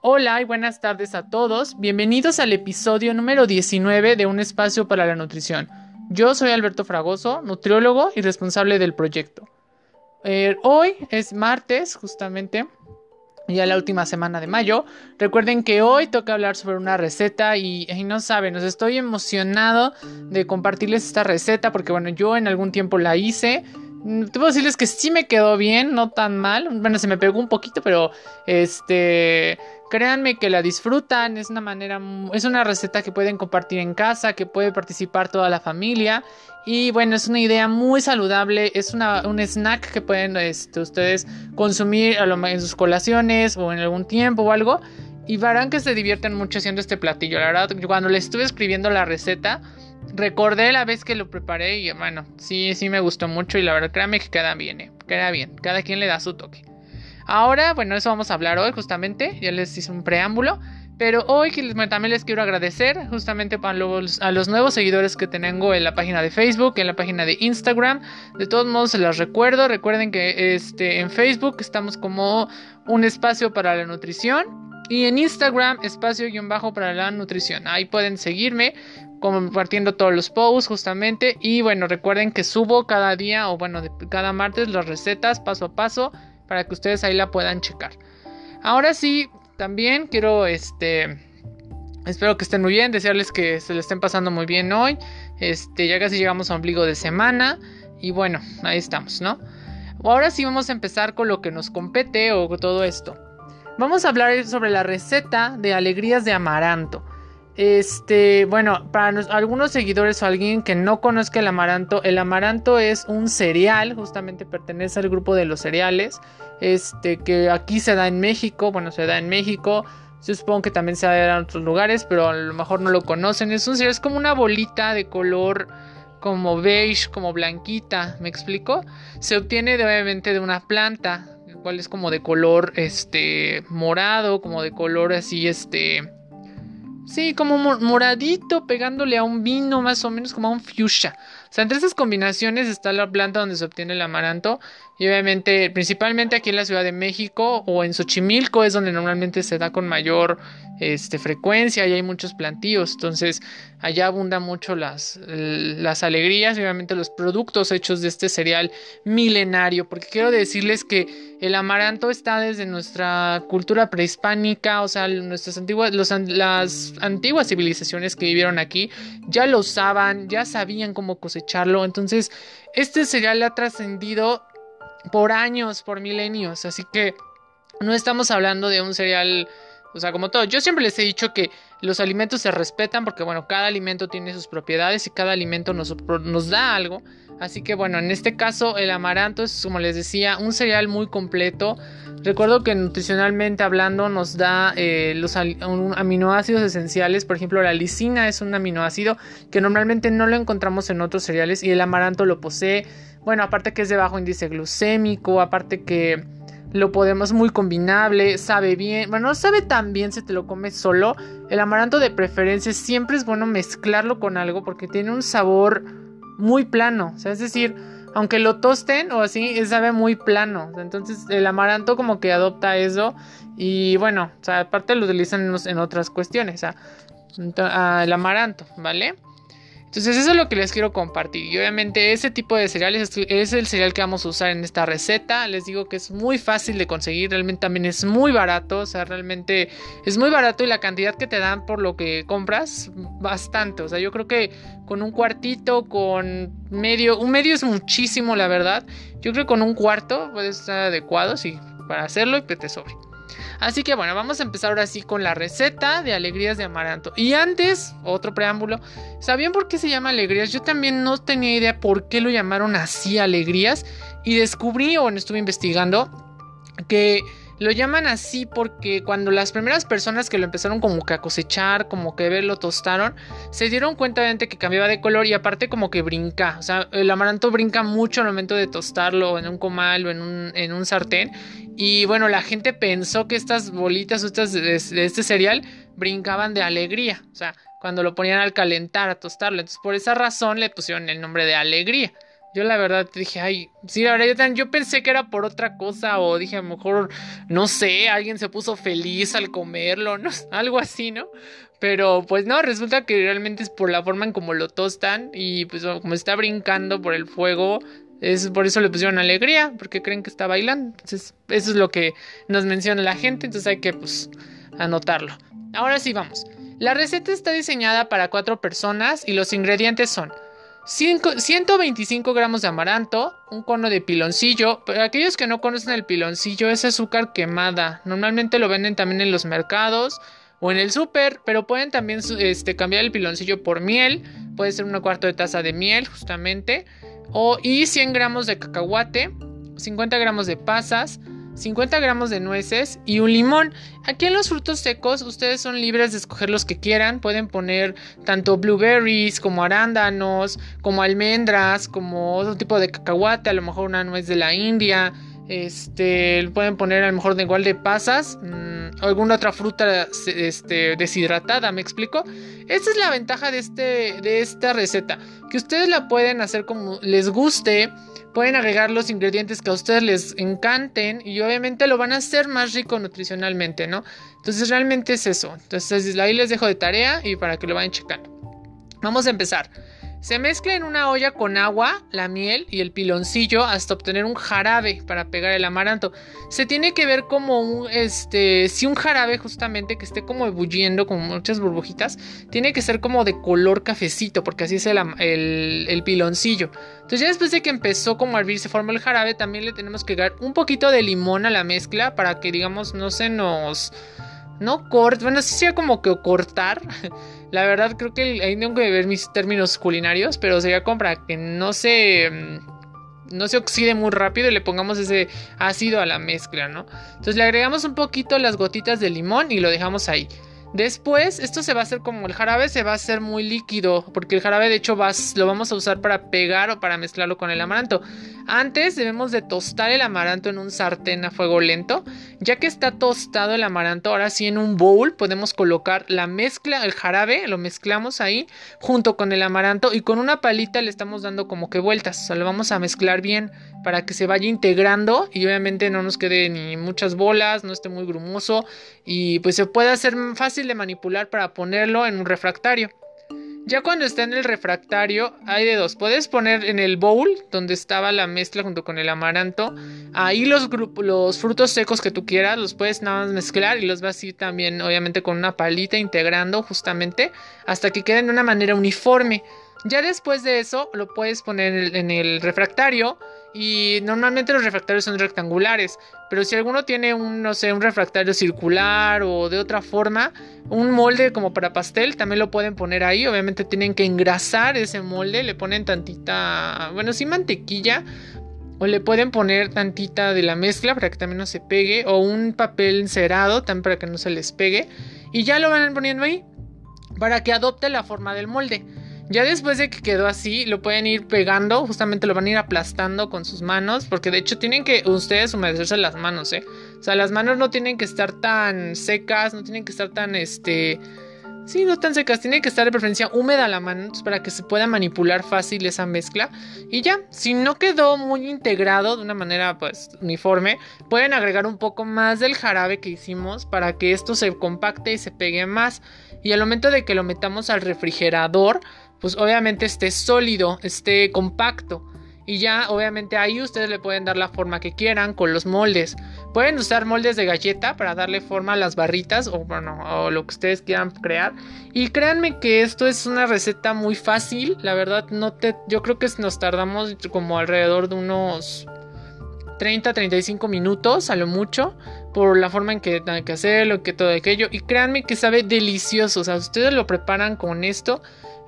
Hola y buenas tardes a todos. Bienvenidos al episodio número 19 de Un espacio para la nutrición. Yo soy Alberto Fragoso, nutriólogo y responsable del proyecto. Eh, hoy es martes, justamente, ya la última semana de mayo. Recuerden que hoy toca hablar sobre una receta y, y, no saben, os estoy emocionado de compartirles esta receta porque bueno, yo en algún tiempo la hice. Mm, te puedo decirles que sí me quedó bien, no tan mal. Bueno, se me pegó un poquito, pero este Créanme que la disfrutan, es una manera, es una receta que pueden compartir en casa, que puede participar toda la familia y bueno, es una idea muy saludable, es una, un snack que pueden este, ustedes consumir a lo, en sus colaciones o en algún tiempo o algo y verán que se divierten mucho haciendo este platillo. La verdad, cuando le estuve escribiendo la receta, recordé la vez que lo preparé y bueno, sí, sí me gustó mucho y la verdad, créanme que queda bien, eh, queda bien, cada quien le da su toque. Ahora, bueno, eso vamos a hablar hoy justamente, ya les hice un preámbulo, pero hoy también les quiero agradecer justamente para los, a los nuevos seguidores que tengo en la página de Facebook, en la página de Instagram. De todos modos, se los recuerdo, recuerden que este, en Facebook estamos como un espacio para la nutrición y en Instagram espacio-bajo para la nutrición. Ahí pueden seguirme compartiendo todos los posts justamente y bueno recuerden que subo cada día o bueno cada martes las recetas paso a paso para que ustedes ahí la puedan checar. Ahora sí, también quiero este espero que estén muy bien, desearles que se le estén pasando muy bien hoy. Este, ya casi llegamos a ombligo de semana y bueno, ahí estamos, ¿no? Ahora sí vamos a empezar con lo que nos compete o todo esto. Vamos a hablar sobre la receta de alegrías de amaranto. Este, bueno, para algunos seguidores o alguien que no conozca el amaranto, el amaranto es un cereal, justamente pertenece al grupo de los cereales, este, que aquí se da en México, bueno, se da en México, supongo que también se da en otros lugares, pero a lo mejor no lo conocen, es un cereal, es como una bolita de color como beige, como blanquita, ¿me explico? Se obtiene obviamente de una planta, cual es como de color, este, morado, como de color así, este Sí, como moradito, pegándole a un vino, más o menos como a un fuchsia. O sea, entre esas combinaciones está la planta donde se obtiene el amaranto. Y obviamente, principalmente aquí en la Ciudad de México o en Xochimilco es donde normalmente se da con mayor este, frecuencia y hay muchos plantíos. Entonces, allá abundan mucho las, las alegrías y obviamente los productos hechos de este cereal milenario. Porque quiero decirles que el amaranto está desde nuestra cultura prehispánica, o sea, nuestras antiguas, las antiguas civilizaciones que vivieron aquí ya lo usaban, ya sabían cómo cosechar echarlo. Entonces, este cereal ha trascendido por años, por milenios. Así que no estamos hablando de un cereal, o sea, como todo. Yo siempre les he dicho que los alimentos se respetan porque, bueno, cada alimento tiene sus propiedades y cada alimento nos, nos da algo. Así que, bueno, en este caso el amaranto es, como les decía, un cereal muy completo. Recuerdo que nutricionalmente hablando nos da eh, los aminoácidos esenciales. Por ejemplo, la lisina es un aminoácido que normalmente no lo encontramos en otros cereales y el amaranto lo posee. Bueno, aparte que es de bajo índice glucémico, aparte que lo podemos muy combinable, sabe bien, bueno, no sabe tan bien si te lo comes solo. El amaranto de preferencia siempre es bueno mezclarlo con algo porque tiene un sabor muy plano, o sea, es decir, aunque lo tosten o así, sabe muy plano. Entonces el amaranto como que adopta eso y bueno, o sea, aparte lo utilizan en, otras cuestiones, o sea, el amaranto, ¿vale? Entonces eso es lo que les quiero compartir. Y obviamente ese tipo de cereales es el cereal que vamos a usar en esta receta. Les digo que es muy fácil de conseguir. Realmente también es muy barato. O sea, realmente es muy barato y la cantidad que te dan por lo que compras, bastante. O sea, yo creo que con un cuartito, con medio, un medio es muchísimo, la verdad. Yo creo que con un cuarto puede estar adecuado sí, para hacerlo y que te sobre. Así que bueno, vamos a empezar ahora sí con la receta de alegrías de amaranto. Y antes, otro preámbulo, ¿sabían por qué se llama alegrías? Yo también no tenía idea por qué lo llamaron así alegrías. Y descubrí, o estuve investigando, que lo llaman así porque cuando las primeras personas que lo empezaron como que a cosechar, como que ver lo tostaron, se dieron cuenta obviamente que cambiaba de color y aparte como que brinca. O sea, el amaranto brinca mucho al momento de tostarlo en un comal o en un, sartén. Y bueno, la gente pensó que estas bolitas estas de, este cereal brincaban de alegría. O sea, cuando lo ponían al calentar, a tostarlo. Entonces por esa razón le pusieron el nombre de alegría. Yo la verdad dije, ay, sí, la verdad yo, pensé que era por otra cosa o dije a lo mejor, no sé, alguien se puso feliz al comerlo, ¿no? algo así, ¿no? Pero pues no, resulta que realmente es por la forma en como lo tostan y pues como está brincando por el fuego, es por eso le pusieron alegría, porque creen que está bailando. Entonces, eso es lo que nos menciona la gente, entonces hay que pues anotarlo. Ahora sí vamos. La receta está diseñada para cuatro personas y los ingredientes son 125 gramos de amaranto, un cono de piloncillo. Para aquellos que no conocen el piloncillo, es azúcar quemada. Normalmente lo venden también en los mercados o en el súper, pero pueden también este, cambiar el piloncillo por miel. Puede ser una cuarto de taza de miel, justamente. O, y 100 gramos de cacahuate, 50 gramos de pasas, 50 gramos de nueces y un limón. Aquí en los frutos secos ustedes son libres de escoger los que quieran. Pueden poner tanto blueberries como arándanos, como almendras, como otro tipo de cacahuate, a lo mejor una nuez de la India. Este, pueden poner a lo mejor de igual de pasas, mm, alguna otra fruta este, deshidratada, ¿me explico? Esta es la ventaja de, este, de esta receta, que ustedes la pueden hacer como les guste Pueden agregar los ingredientes que a ustedes les encanten y obviamente lo van a hacer más rico nutricionalmente, ¿no? Entonces realmente es eso. Entonces ahí les dejo de tarea y para que lo vayan checando. Vamos a empezar. Se mezcla en una olla con agua, la miel y el piloncillo hasta obtener un jarabe para pegar el amaranto. Se tiene que ver como un, este, si un jarabe justamente que esté como ebulliendo, con muchas burbujitas, tiene que ser como de color cafecito, porque así es el, el, piloncillo. Entonces ya después de que empezó como a hervir, se forma el jarabe, también le tenemos que dar un poquito de limón a la mezcla para que digamos no se nos no corte, bueno, sí sería como que cortar. La verdad creo que ahí tengo que ver mis términos culinarios, pero sería como para que no se mm, no se oxide muy rápido y le pongamos ese ácido a la mezcla, ¿no? Entonces le agregamos un poquito las gotitas de limón y lo dejamos ahí. Después, esto se va a hacer como el jarabe, se va a hacer muy líquido, porque el jarabe de hecho lo vamos a usar para pegar o para mezclarlo con el amaranto. Antes debemos de tostar el amaranto en un sartén a fuego lento. Ya que está tostado el amaranto, ahora sí en un bowl podemos colocar la mezcla, el jarabe, lo mezclamos ahí junto con el amaranto y con una palita le estamos dando como que vueltas, o sea, lo vamos a mezclar bien para que se vaya integrando y obviamente no nos quede ni muchas bolas, no esté muy grumoso y pues se puede hacer fácil de manipular para ponerlo en un refractario. Ya cuando está en el refractario, hay de dos. Puedes poner en el bowl, donde estaba la mezcla junto con el amaranto, ahí los, los frutos secos que tú quieras, los puedes nada más mezclar y los vas a ir también, obviamente, con una palita integrando justamente hasta que queden de una manera uniforme. Ya después de eso, lo puedes poner en el refractario y normalmente los refractarios son rectangulares, pero si alguno tiene un, no sé, un refractario circular o de otra forma, un molde como para pastel, también lo pueden poner ahí. Obviamente tienen que engrasar ese molde, le ponen tantita, bueno, sí mantequilla, o le pueden poner tantita de la mezcla para que también no se pegue, o un papel encerado también para que no se les pegue, y ya lo van poniendo ahí para que adopte la forma del molde. Ya después de que quedó así, lo pueden ir pegando, justamente lo van a ir aplastando con sus manos, porque de hecho tienen que ustedes humedecerse las manos, ¿eh? O sea, las manos no tienen que estar tan secas, no tienen que estar tan, este... Sí, no tan secas, tiene que estar de preferencia húmeda la mano para que se pueda manipular fácil esa mezcla. Y ya, si no quedó muy integrado de una manera pues uniforme, pueden agregar un poco más del jarabe que hicimos para que esto se compacte y se pegue más. Y al momento de que lo metamos al refrigerador, pues obviamente esté sólido, esté compacto. Y ya obviamente ahí ustedes le pueden dar la forma que quieran con los moldes. Pueden usar moldes de galleta para darle forma a las barritas o bueno, o lo que ustedes quieran crear. Y créanme que esto es una receta muy fácil. La verdad no te yo creo que nos tardamos como alrededor de unos 30 35 minutos a lo mucho por la forma en que tienen que hacerlo, que todo aquello y créanme que sabe delicioso, o sea, ustedes lo preparan con esto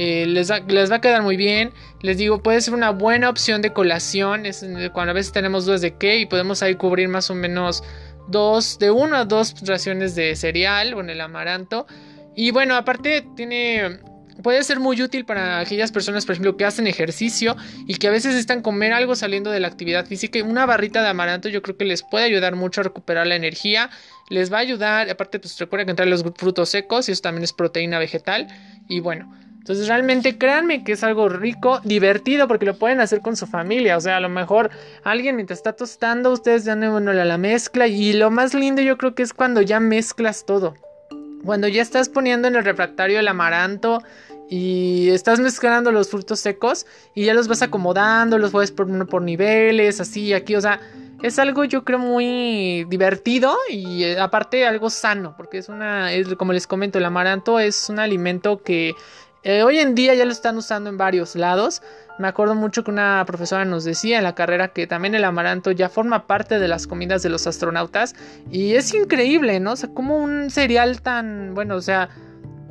eh, les, va a quedar muy bien. Les digo, puede ser una buena opción de colación. Es cuando a veces tenemos dudas de qué y podemos ahí cubrir más o menos dos, de una a dos raciones de cereal con el amaranto. Y bueno, aparte tiene puede ser muy útil para aquellas personas, por ejemplo, que hacen ejercicio y que a veces están comer algo saliendo de la actividad física. Una barrita de amaranto yo creo que les puede ayudar mucho a recuperar la energía. Les va a ayudar, aparte pues recuerden que entrar los frutos secos y eso también es proteína vegetal. Y bueno, Entonces realmente créanme que es algo rico, divertido, porque lo pueden hacer con su familia. O sea, a lo mejor alguien mientras está tostando, ustedes dan bueno, la, la mezcla. Y lo más lindo yo creo que es cuando ya mezclas todo. Cuando ya estás poniendo en el refractario el amaranto y estás mezclando los frutos secos y ya los vas acomodando, los puedes poner por niveles, así, aquí, o sea, es algo yo creo muy divertido y eh, aparte algo sano, porque es una, es, como les comento, el amaranto es un alimento que eh, hoy en día ya lo están usando en varios lados. Me acuerdo mucho que una profesora nos decía en la carrera que también el amaranto ya forma parte de las comidas de los astronautas. Y es increíble, ¿no? O sea, como un cereal tan, bueno, o sea,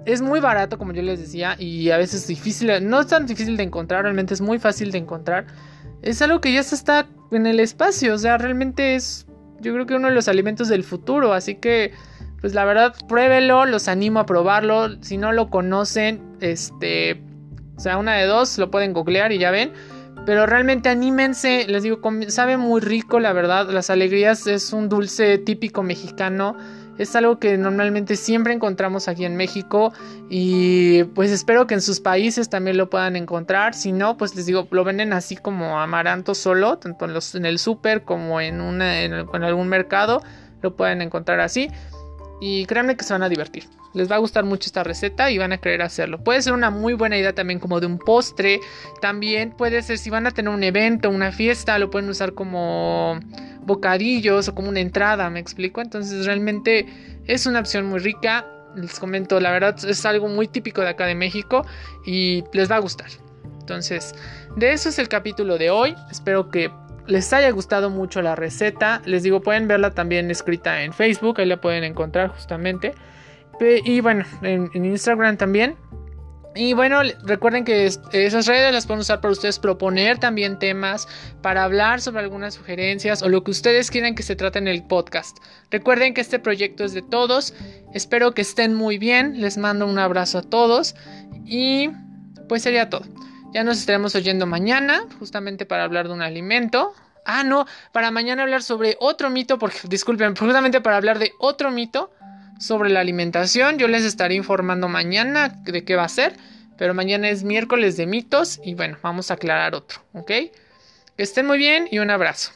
es muy barato, como yo les decía, y a veces difícil, no es tan difícil de encontrar, realmente es muy fácil de encontrar. Es algo que ya se está en el espacio, o sea, realmente es, yo creo que uno de los alimentos del futuro, así que pues la verdad, pruébelo, los animo a probarlo. Si no lo conocen, este, o sea, una de dos, lo pueden googlear y ya ven. Pero realmente anímense, les digo, sabe muy rico, la verdad. Las alegrías es un dulce típico mexicano. Es algo que normalmente siempre encontramos aquí en México y pues espero que en sus países también lo puedan encontrar. Si no, pues les digo, lo venden así como amaranto solo, tanto en, los, en el súper como en, algún mercado. Lo pueden encontrar así. Y créanme que se van a divertir. Les va a gustar mucho esta receta y van a querer hacerlo. Puede ser una muy buena idea también como de un postre. También puede ser si van a tener un evento, una fiesta, lo pueden usar como bocadillos o como una entrada, me explico. Entonces realmente es una opción muy rica. Les comento, la verdad es algo muy típico de acá de México y les va a gustar. Entonces, de eso es el capítulo de hoy. Espero que les haya gustado mucho la receta. Les digo, pueden verla también escrita en Facebook, ahí la pueden encontrar justamente. Y bueno, en, Instagram también. Y bueno, recuerden que esas redes las pueden usar para ustedes proponer también temas, para hablar sobre algunas sugerencias o lo que ustedes quieran que se trate en el podcast. Recuerden que este proyecto es de todos. Espero que estén muy bien. Les mando un abrazo a todos. Y pues sería todo. Ya nos estaremos oyendo mañana, justamente para hablar de un alimento. Ah, no, para mañana hablar sobre otro mito, porque disculpen, justamente para hablar de otro mito sobre la alimentación. Yo les estaré informando mañana de qué va a ser, pero mañana es miércoles de mitos y bueno, vamos a aclarar otro, ¿ok? Que estén muy bien y un abrazo.